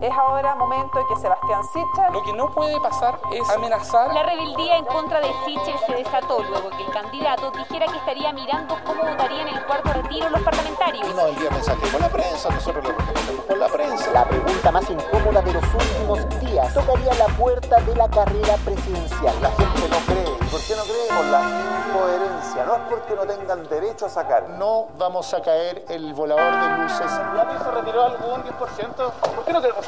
Es ahora momento de que Sebastián Sichel... Lo que no puede pasar es amenazar... La rebeldía en contra de Sichel se desató luego que el candidato dijera que estaría mirando cómo votarían en el cuarto retiro los parlamentarios. No envía mensaje con la prensa, nosotros lo recomendamos con la prensa. La pregunta más incómoda de los últimos días tocaría la puerta de la carrera presidencial. La gente no cree. ¿Por qué no cree? Por la incoherencia. No es porque no tengan derecho a sacar. No vamos a caer el volador de luces. ¿Ya se retiró algún 10%? ¿Por qué no queremos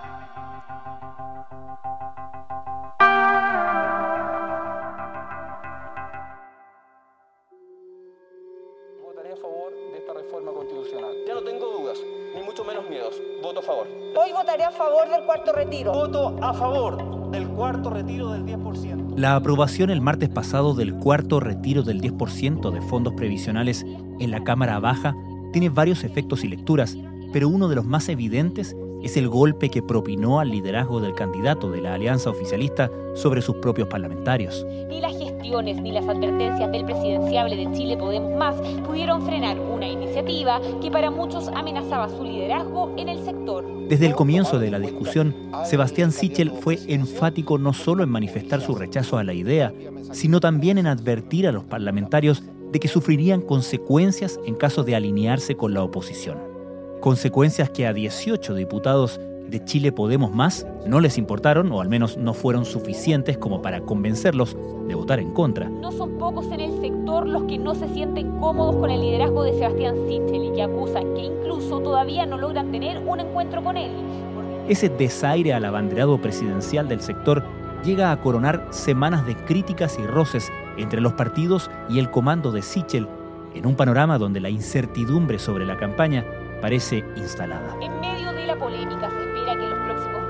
Favor del cuarto retiro del 10%. La aprobación el martes pasado del cuarto retiro del 10% de fondos previsionales en la Cámara Baja tiene varios efectos y lecturas, pero uno de los más evidentes es el golpe que propinó al liderazgo del candidato de la alianza oficialista sobre sus propios parlamentarios. Ni las gestiones ni las advertencias del presidenciable de Chile Podemos Más pudieron frenar una iniciativa que para muchos amenazaba su liderazgo en el sector. Desde el comienzo de la discusión, Sebastián Sichel fue enfático no solo en manifestar su rechazo a la idea, sino también en advertir a los parlamentarios de que sufrirían consecuencias en caso de alinearse con la oposición. Consecuencias que a 18 diputados de Chile Podemos Más no les importaron o al menos no fueron suficientes como para convencerlos de votar en contra. No son pocos en el sector los que no se sienten cómodos con el liderazgo de Sebastián Sichel y que acusan que incluso todavía no logran tener un encuentro con él. Ese desaire al abanderado presidencial del sector llega a coronar semanas de críticas y roces entre los partidos y el comando de Sichel en un panorama donde la incertidumbre sobre la campaña parece instalada. En medio de la polémica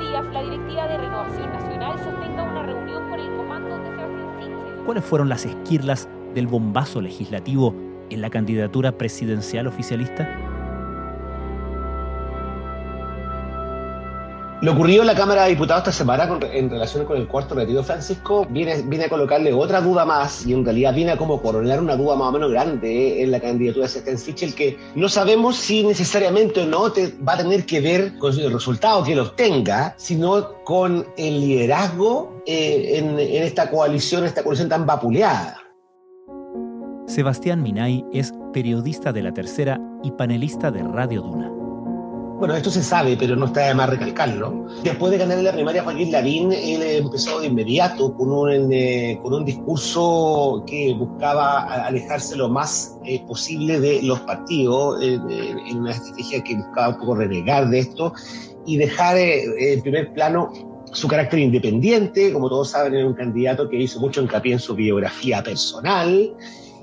días la directiva de Renovación Nacional sostenga una reunión con el comando de Sebastián Sichel. ¿Cuáles fueron las esquirlas del bombazo legislativo en la candidatura presidencial oficialista? Lo ocurrido en la Cámara de Diputados esta semana en relación con el cuarto retiro Francisco viene, a colocarle otra duda más y en realidad viene a como coronar una duda más o menos grande en la candidatura de Sebastián Sichel que no sabemos si necesariamente o no va a tener que ver con el resultado que él obtenga, sino con el liderazgo eh, en, en esta coalición, esta coalición tan vapuleada. Sebastián Minay es periodista de La Tercera y panelista de Radio Duna. Bueno, esto se sabe, pero no está de más recalcarlo. Después de ganar en la primaria Joaquín Lavín, él empezó de inmediato con un, eh, con un discurso que buscaba alejarse lo más eh, posible de los partidos, eh, en una estrategia que buscaba un poco renegar de esto y dejar en primer plano su carácter independiente, como todos saben, era un candidato que hizo mucho hincapié en su biografía personal,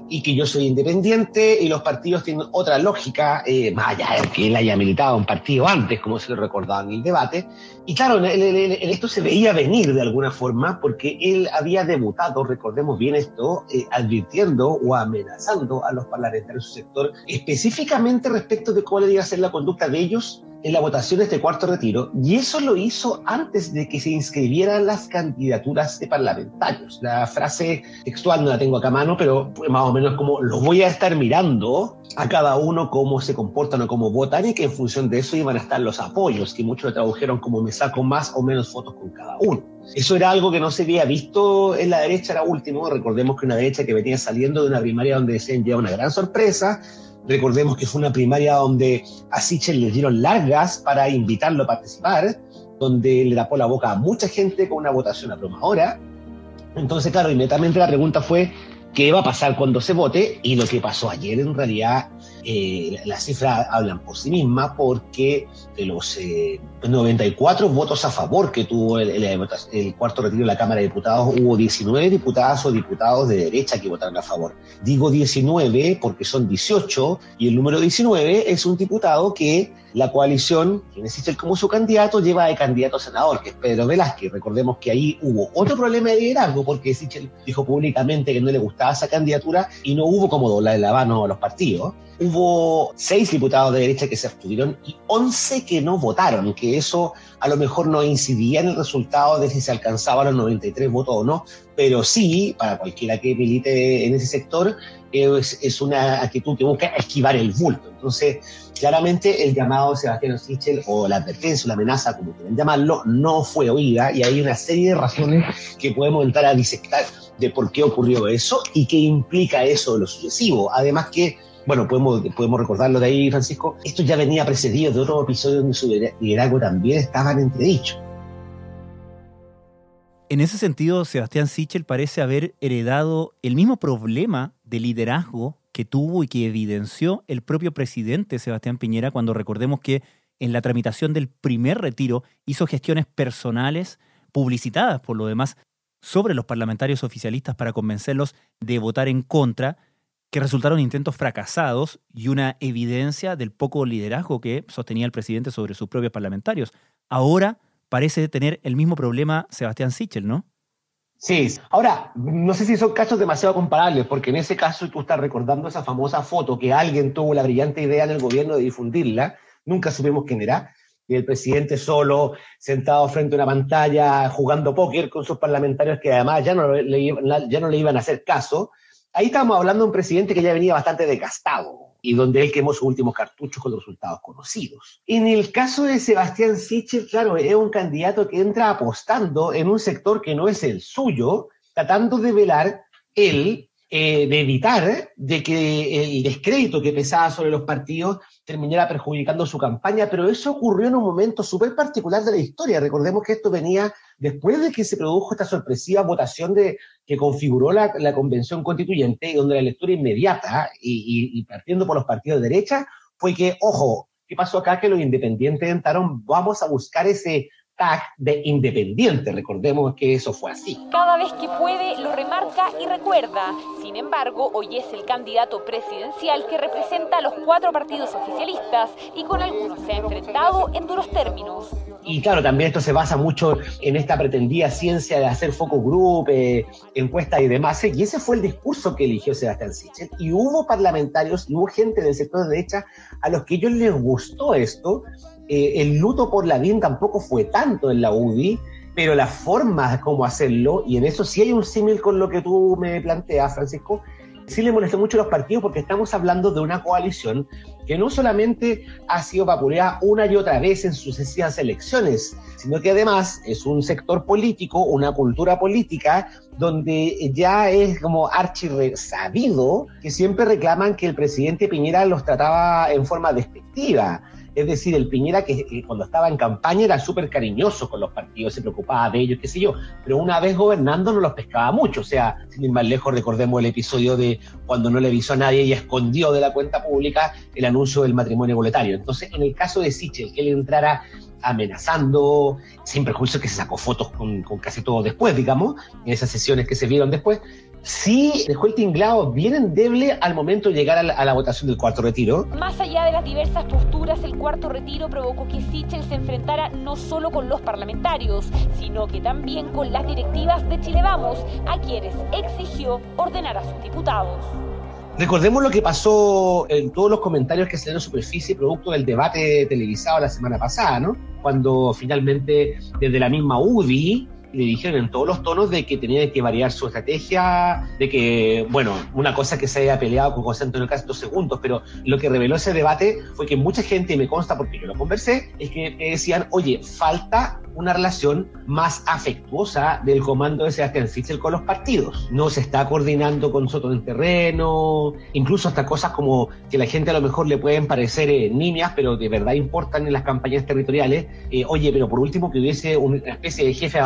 y que yo soy independiente y los partidos tienen otra lógica, eh, más allá de que él haya militado un partido antes, como se lo recordaba en el debate. Y claro, en, en, esto se veía venir de alguna forma porque él había debutado, recordemos bien esto, eh, advirtiendo o amenazando a los parlamentarios de su sector, específicamente respecto de cuál iba a ser la conducta de ellos en la votación de este cuarto retiro, y eso lo hizo antes de que se inscribieran las candidaturas de parlamentarios. La frase textual no la tengo acá a mano, pero más o menos como los voy a estar mirando a cada uno cómo se comportan o cómo votan y que en función de eso iban a estar los apoyos, que muchos lo tradujeron como me saco más o menos fotos con cada uno. Eso era algo que no se había visto en la derecha, era último. Recordemos que una derecha que venía saliendo de una primaria donde decían ya una gran sorpresa, Recordemos que fue una primaria donde a Sichel le dieron largas para invitarlo a participar, donde le tapó la boca a mucha gente con una votación abrumadora. Entonces, claro, inmediatamente la pregunta fue, ¿qué va a pasar cuando se vote? Y lo que pasó ayer, en realidad, eh, las cifras hablan por sí mismas, porque de los eh, 94 votos a favor que tuvo el, cuarto retiro de la Cámara de Diputados, hubo 19 diputadas o diputados de derecha que votaron a favor. Digo 19 porque son 18 y el número 19 es un diputado que la coalición, quien existe como su candidato, lleva de candidato a senador, que es Pedro Velázquez. Recordemos que ahí hubo otro problema de liderazgo porque Sichel dijo públicamente que no le gustaba esa candidatura y no hubo como doblar el habano a los partidos. Hubo seis diputados de derecha que se abstuvieron y once que no votaron, que eso a lo mejor no incidía en el resultado de si se alcanzaban los 93 votos o no, pero sí, para cualquiera que milite en ese sector, es, una actitud que busca esquivar el bulto. Entonces, claramente el llamado de Sebastián Sichel o la advertencia o la amenaza, como quieran llamarlo, no fue oída y hay una serie de razones que podemos entrar a disectar de por qué ocurrió eso y qué implica eso de lo sucesivo. Además que bueno, podemos, podemos recordarlo de ahí, Francisco, esto ya venía precedido de otro episodio donde su liderazgo también estaba en entredicho. En ese sentido, Sebastián Sichel parece haber heredado el mismo problema de liderazgo que tuvo y que evidenció el propio presidente Sebastián Piñera cuando recordemos que en la tramitación del primer retiro hizo gestiones personales publicitadas por lo demás sobre los parlamentarios oficialistas para convencerlos de votar en contra que resultaron intentos fracasados y una evidencia del poco liderazgo que sostenía el presidente sobre sus propios parlamentarios. Ahora parece tener el mismo problema Sebastián Sichel, ¿no? Sí, ahora, no sé si son casos demasiado comparables, porque en ese caso tú estás recordando esa famosa foto que alguien tuvo la brillante idea en el gobierno de difundirla, nunca supimos quién era, y el presidente solo, sentado frente a una pantalla, jugando póker con sus parlamentarios que además ya no le, ya no le iban a hacer caso, ahí estamos hablando de un presidente que ya venía bastante desgastado y donde él quemó sus últimos cartuchos con los resultados conocidos. En el caso de Sebastián Sichel, claro, es un candidato que entra apostando en un sector que no es el suyo, tratando de velar él eh, de evitar de que el descrédito que pesaba sobre los partidos terminara perjudicando su campaña, pero eso ocurrió en un momento súper particular de la historia. Recordemos que esto venía después de que se produjo esta sorpresiva votación de, que configuró la, convención constituyente, donde la lectura inmediata, y, y, partiendo por los partidos de derecha, fue que, ojo, ¿qué pasó acá? Que los independientes entraron, vamos a buscar ese de independiente. Recordemos que eso fue así. Cada vez que puede lo remarca y recuerda. Sin embargo, hoy es el candidato presidencial que representa a los cuatro partidos oficialistas y con algunos se ha enfrentado en duros términos. Y claro, también esto se basa mucho en esta pretendida ciencia de hacer focus group, eh, encuestas y demás. Y ese fue el discurso que eligió Sebastián Sichel. Y hubo parlamentarios y hubo gente del sector de derecha a los que ellos les gustó esto eh, el luto por la DIN tampoco fue tanto en la UDI, pero la forma de cómo hacerlo, y en eso sí hay un símil con lo que tú me planteas, Francisco, sí le molestó mucho a los partidos porque estamos hablando de una coalición que no solamente ha sido vapuleada una y otra vez en sucesivas elecciones, sino que además es un sector político, una cultura política, donde ya es como sabido que siempre reclaman que el presidente Piñera los trataba en forma despectiva es decir, el Piñera que cuando estaba en campaña era súper cariñoso con los partidos, se preocupaba de ellos, qué sé yo, pero una vez gobernando no los pescaba mucho. O sea, sin ir más lejos, recordemos el episodio de cuando no le avisó a nadie y escondió de la cuenta pública el anuncio del matrimonio boletario. Entonces, en el caso de Sichel, que él entrara amenazando, sin perjuicio que se sacó fotos con, con casi todo después, digamos, en esas sesiones que se vieron después, sí dejó el tinglado bien endeble al momento de llegar a la, votación del cuarto retiro. Más allá de las diversas posturas, el cuarto retiro provocó que Sichel se enfrentara no solo con los parlamentarios, sino que también con las directivas de Chile Vamos, a quienes exigió ordenar a sus diputados. Recordemos lo que pasó en todos los comentarios que se en superficie producto del debate televisado la semana pasada, ¿no? Cuando finalmente desde la misma UDI le dijeron en todos los tonos de que tenía que variar su estrategia, de que, bueno, una cosa que se haya peleado con José Antonio Castro dos segundos, pero lo que reveló ese debate fue que mucha gente, y me consta porque yo lo conversé, es que decían, oye, falta una relación más afectuosa del comando de Sebastián Sichel con los partidos. No se está coordinando con nosotros en terreno, incluso hasta cosas como que la gente a lo mejor le pueden parecer eh, niñas, pero de verdad importan en las campañas territoriales. Eh, oye, pero por último que hubiese una especie de jefe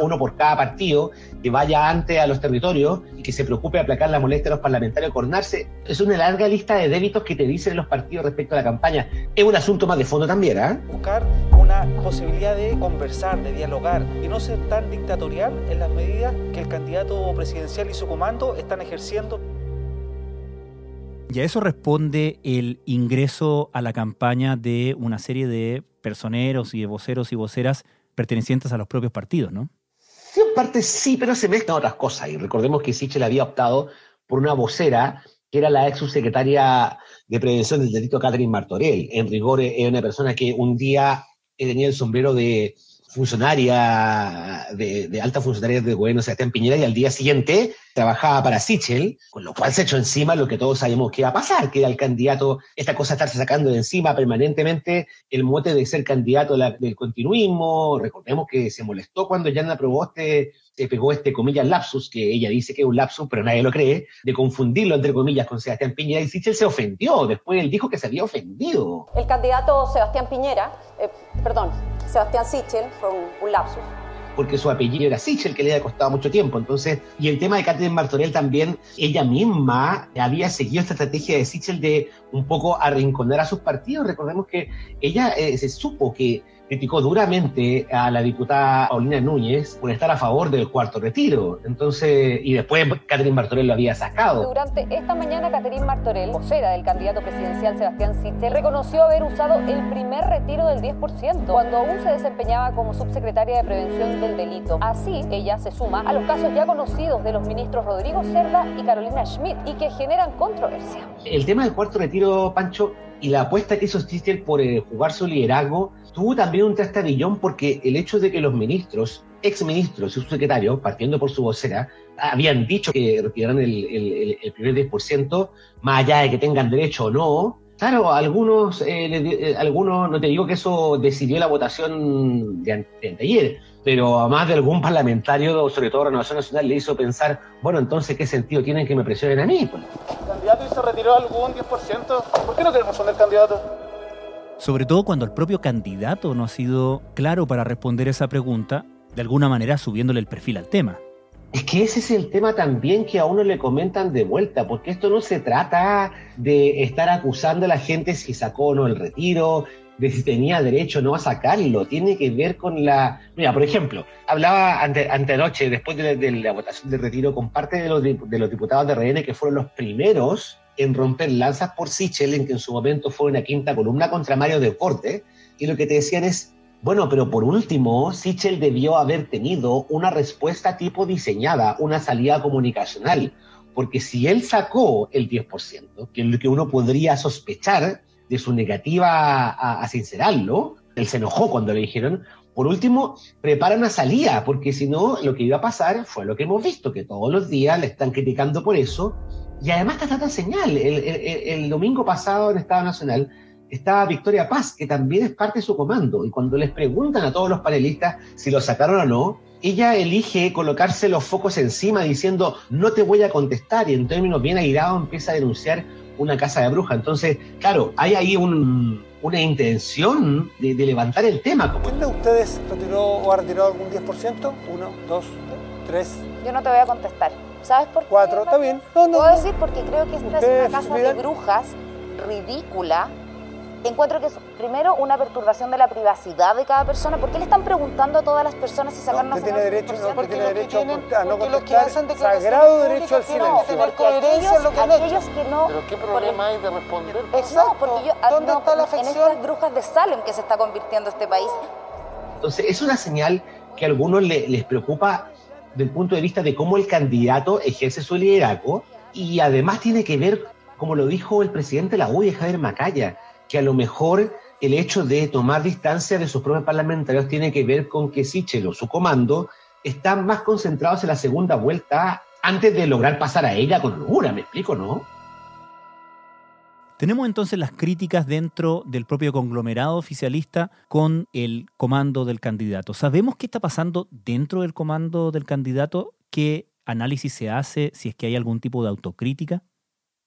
uno por cada partido, que vaya antes a los territorios y que se preocupe de aplacar la molestia de los parlamentarios, coordinarse. Es una larga lista de débitos que te dicen los partidos respecto a la campaña. Es un asunto más de fondo también, ¿ah? Buscar una posibilidad de conversación de dialogar y no ser tan dictatorial en las medidas que el candidato presidencial y su comando están ejerciendo. Y a eso responde el ingreso a la campaña de una serie de personeros y de voceros y voceras pertenecientes a los propios partidos, ¿no? Sí, en parte sí, pero se mezclan otras cosas. Y recordemos que Sichel había optado por una vocera que era la ex subsecretaria de Prevención del Delito Catherine Martorell. En rigor, es una persona que un día tenía el sombrero de funcionaria, de, alta funcionaria de gobierno Sebastián Piñera, y al día siguiente trabajaba para Sichel, con lo cual se echó encima lo que todos sabemos que iba a pasar, que era el candidato, esta cosa estarse sacando de encima permanentemente el mote de ser candidato del continuismo. Recordemos que se molestó cuando Yana aprobó este, se pegó este comillas lapsus, que ella dice que es un lapsus, pero nadie lo cree, de confundirlo entre comillas con Sebastián Piñera, y Sichel se ofendió, después él dijo que se había ofendido. El candidato Sebastián Piñera, eh, perdón, Sebastián Sichel fue un, lapsus porque su apellido era Sichel, que le había costado mucho tiempo. Entonces, y el tema de Catherine Martorell también, ella misma había seguido esta estrategia de Sichel de un poco arrinconar a sus partidos. Recordemos que ella eh, se supo que criticó duramente a la diputada Paulina Núñez por estar a favor del cuarto retiro. Entonces, y después Catherine Martorell lo había sacado. Durante esta mañana, Catherine Martorell, vocera del candidato presidencial Sebastián Sichel, reconoció haber usado el primer retiro del 10% cuando aún se desempeñaba como subsecretaria de Prevención del Delito. Así, ella se suma a los casos ya conocidos de los ministros Rodrigo Cerda y Carolina Schmidt y que generan controversia. El tema del cuarto retiro, Pancho, y la apuesta que hizo Sichel por eh, jugar su liderazgo tuvo también un trastabillón porque el hecho de que los ministros, exministros y subsecretarios, partiendo por su vocera, habían dicho que retiraran el, primer 10%, más allá de que tengan derecho o no. Claro, algunos, eh, eh, algunos, no te digo que eso decidió la votación de, ayer, pero a más de algún parlamentario, sobre todo Renovación Nacional, le hizo pensar, bueno, entonces, ¿qué sentido tienen que me presionen a mí? Pues, ¿El candidato se retiró algún 10%? ¿Por qué no queremos responder candidato? Sobre todo cuando el propio candidato no ha sido claro para responder esa pregunta, de alguna manera subiéndole el perfil al tema. Es que ese es el tema también que a uno le comentan de vuelta, porque esto no se trata de estar acusando a la gente si sacó o no el retiro, de si tenía derecho o no a sacarlo, tiene que ver con la... Mira, por ejemplo, hablaba ante, anoche, después de, la votación de retiro, con parte de los, de los diputados de RN que fueron los primeros en romper lanzas por Sichel, en que en su momento fue una quinta columna contra Mario Deporte, y lo que te decían es, bueno, pero por último, Sichel debió haber tenido una respuesta tipo diseñada, una salida comunicacional, porque si él sacó el 10%, que es lo que uno podría sospechar de su negativa a, a sincerarlo, él se enojó cuando le dijeron, por último, prepara una salida, porque si no, lo que iba a pasar fue lo que hemos visto, que todos los días le están criticando por eso, y además está tanta señal. El, domingo pasado en Estado Nacional estaba Victoria Paz, que también es parte de su comando. Y cuando les preguntan a todos los panelistas si lo sacaron o no, ella elige colocarse los focos encima diciendo no te voy a contestar y en términos bien airados empieza a denunciar una casa de bruja. Entonces, claro, hay ahí una intención de, levantar el tema. ¿Quién de ustedes retiró o ha retirado algún 10%? Uno, dos, tres. Yo no te voy a contestar. ¿Sabes por qué? Cuatro, está bien. No, no, Puedo decir porque creo que esta es una casa de brujas ridícula. Encuentro que es, primero, una perturbación de la privacidad de cada persona. ¿Por qué le están preguntando a todas las personas si sacaron no, una tiene derecho, no, porque tiene derecho a, no contestar, sagrado derecho al silencio. No, porque aquellos, lo que, aquellos que no... ¿Pero qué problema hay de responder? Exacto. porque yo, ah, ¿Dónde está la afección? En estas brujas de Salem que se está convirtiendo este país. Entonces, es una señal que a algunos les preocupa del punto de vista de cómo el candidato ejerce su liderazgo y además tiene que ver, como lo dijo el presidente de la UDI, Javier Macaya, que a lo mejor el hecho de tomar distancia de sus propios parlamentarios tiene que ver con que Sichel o su comando están más concentrados en la segunda vuelta antes de lograr pasar a ella con holgura, ¿me explico, no? Tenemos entonces las críticas dentro del propio conglomerado oficialista con el comando del candidato. ¿Sabemos qué está pasando dentro del comando del candidato? ¿Qué análisis se hace si es que hay algún tipo de autocrítica?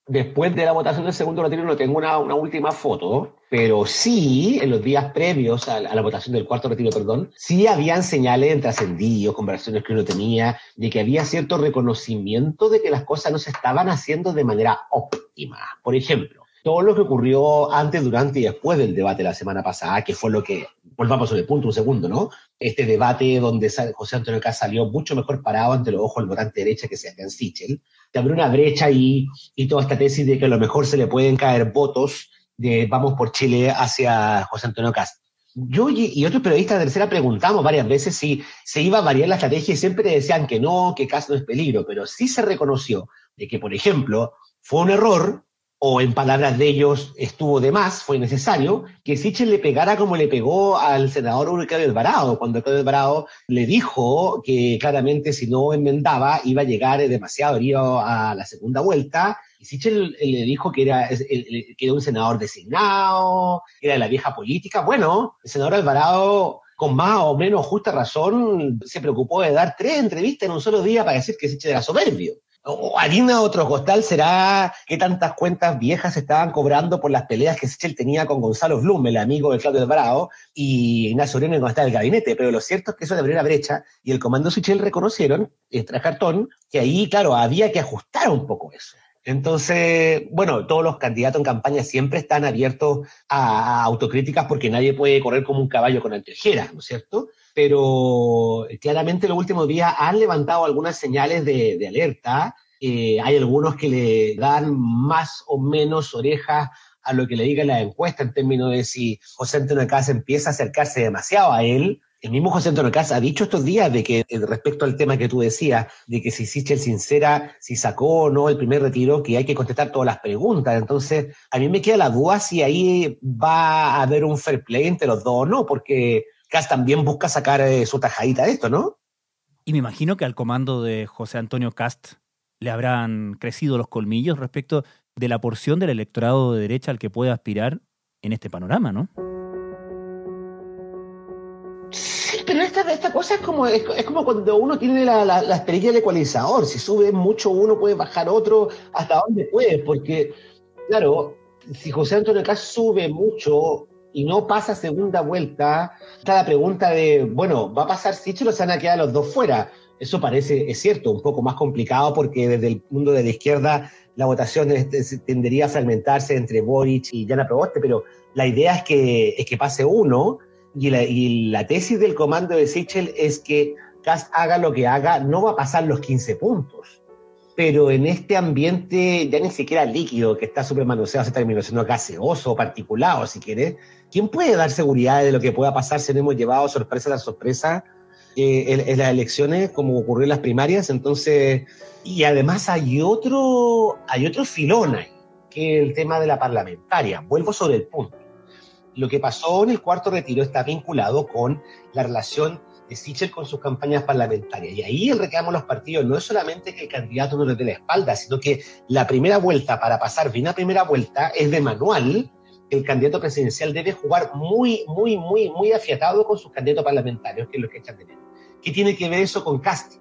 Después de la votación del segundo retiro no tengo una, última foto, pero sí, en los días previos a la, votación del cuarto retiro, perdón, sí habían señales de trascendidos, conversaciones que uno tenía, de que había cierto reconocimiento de que las cosas no se estaban haciendo de manera óptima. Por ejemplo, todo lo que ocurrió antes, durante y después del debate la semana pasada, que fue lo que, volvamos sobre el punto un segundo, ¿no? Este debate donde José Antonio Caz salió mucho mejor parado ante los ojos del votante derecha que Sebastián Sichel, te abrió una brecha ahí y toda esta tesis de que a lo mejor se le pueden caer votos de vamos por Chile hacia José Antonio Caz. yo y otros periodistas de tercera preguntamos varias veces si se iba a variar la estrategia y siempre decían que no, que caso no es peligro, pero sí se reconoció de que, por ejemplo, fue un error o en palabras de ellos estuvo de más, fue necesario, que Sichel le pegara como le pegó al senador Claudio Alvarado, cuando Claudio Alvarado le dijo que claramente si no enmendaba iba a llegar demasiado herido a la segunda vuelta, y Sichel le dijo que era, que era un senador designado, era de la vieja política. Bueno, el senador Alvarado con más o menos justa razón, se preocupó de dar tres entrevistas en un solo día para decir que Sichel era soberbio. O harina otro costal será que tantas cuentas viejas estaban cobrando por las peleas que Sichel tenía con Gonzalo Blum, el amigo de Claudio Alvarado, y Ignacio Uribe cuando estaba en el gabinete. Pero lo cierto es que eso de abrir la brecha y el comando Sichel reconocieron, tras cartón, que ahí, claro, había que ajustar un poco eso. Entonces, bueno, todos los candidatos en campaña siempre están abiertos a, autocríticas porque nadie puede correr como un caballo con anteojeras, ¿no es cierto? pero claramente los últimos días han levantado algunas señales de, alerta. Eh, hay algunos que le dan más o menos orejas a lo que le diga la encuesta en términos de si José Antonio Casa empieza a acercarse demasiado a él. El mismo José Antonio Casa ha dicho estos días de que, eh, respecto al tema que tú decías, de que si el sincera, si sacó o no el primer retiro, que hay que contestar todas las preguntas. Entonces, a mí me queda la duda si ahí va a haber un fair play entre los dos o no, porque Cast también busca sacar eh, su tajadita de esto, ¿no? Y me imagino que al comando de José Antonio Cast le habrán crecido los colmillos respecto de la porción del electorado de derecha al que puede aspirar en este panorama, ¿no? Pero esta, esta cosa es como, es, como cuando uno tiene la, la, la del ecualizador. Si sube mucho uno, puede bajar otro hasta donde puede, porque, claro, si José Antonio Cast sube mucho, y no pasa segunda vuelta, está la pregunta de, bueno, ¿va a pasar Sichel o se van a quedar los dos fuera? Eso parece, es cierto, un poco más complicado porque desde el mundo de la izquierda la votación tendería a fragmentarse entre Boric y Jana Proboste, pero la idea es que, es que pase uno y la, y la tesis del comando de Sichel es que Cast haga lo que haga, no va a pasar los 15 puntos pero en este ambiente ya ni siquiera líquido, que está súper manoseado, se terminó siendo gaseoso, particulado, si quieres, ¿quién puede dar seguridad de lo que pueda pasar si no hemos llevado sorpresa tras sorpresa eh, en, las elecciones, como ocurrió en las primarias? Entonces, y además hay otro, hay otro filón ahí, que es el tema de la parlamentaria. Vuelvo sobre el punto. Lo que pasó en el cuarto retiro está vinculado con la relación de Sichel con sus campañas parlamentarias. Y ahí el reclamo de los partidos no es solamente que el candidato no le dé la espalda, sino que la primera vuelta, para pasar bien a primera vuelta, es de manual. El candidato presidencial debe jugar muy, muy, muy, muy afiatado con sus candidatos parlamentarios, que es lo que echan de menos. ¿Qué tiene que ver eso con casting?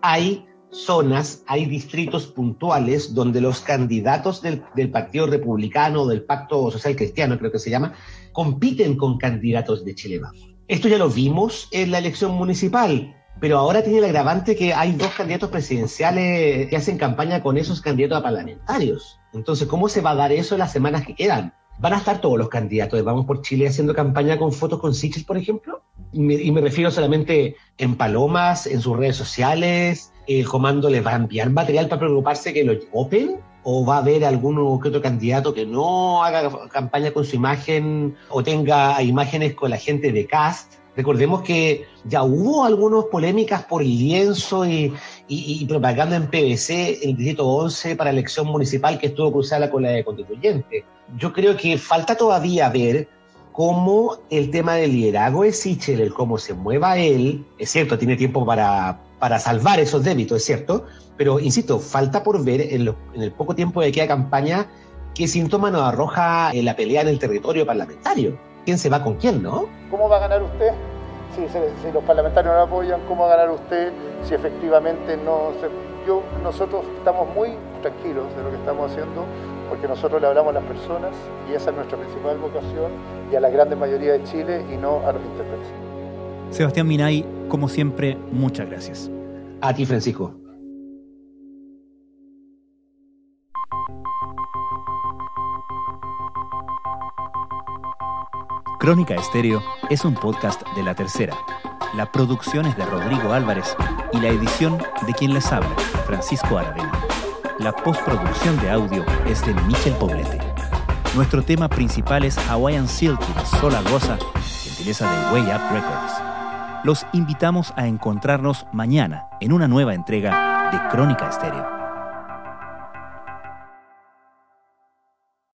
Hay zonas, hay distritos puntuales donde los candidatos del, Partido Republicano, del Pacto Social Cristiano, creo que se llama, compiten con candidatos de Chile Vamos esto ya lo vimos en la elección municipal, pero ahora tiene el agravante que hay dos candidatos presidenciales que hacen campaña con esos candidatos a parlamentarios. Entonces, ¿cómo se va a dar eso en las semanas que quedan? ¿Van a estar todos los candidatos de Vamos por Chile haciendo campaña con fotos con Sichel, por ejemplo? Y me, refiero solamente en palomas, en sus redes sociales. ¿El comando les va a enviar material para preocuparse que lo open? O va a haber alguno que otro candidato que no haga campaña con su imagen o tenga imágenes con la gente de cast. Recordemos que ya hubo algunas polémicas por lienzo y, y, propaganda en PVC en el distrito 11 para elección municipal que estuvo cruzada con la de constituyente. Yo creo que falta todavía ver cómo el tema del liderazgo de Sichel, el cómo se mueva él, es cierto, tiene tiempo para, para salvar esos débitos, es cierto, pero insisto, falta por ver en, el poco tiempo de queda campaña qué síntoma nos arroja en la pelea en el territorio parlamentario. ¿Quién se va con quién, no? ¿Cómo va a ganar usted? Si, los parlamentarios no lo apoyan, ¿cómo va a ganar usted si efectivamente no se... Yo, nosotros estamos muy tranquilos de lo que estamos haciendo porque nosotros le hablamos a las personas y esa es nuestra principal vocación y a la grande mayoría de Chile y no a los intérpretes. Sebastián Minay, como siempre, muchas gracias. A ti, Francisco. Crónica Estéreo es un podcast de La Tercera. La producción es de Rodrigo Álvarez y la edición de quien les habla, Francisco Aravena. La postproducción de audio es de Michel Poblete. Nuestro tema principal es Hawaiian Silk de Sola Rosa, gentileza de Way Up Records. Los invitamos a encontrarnos mañana en una nueva entrega de Crónica Estéreo.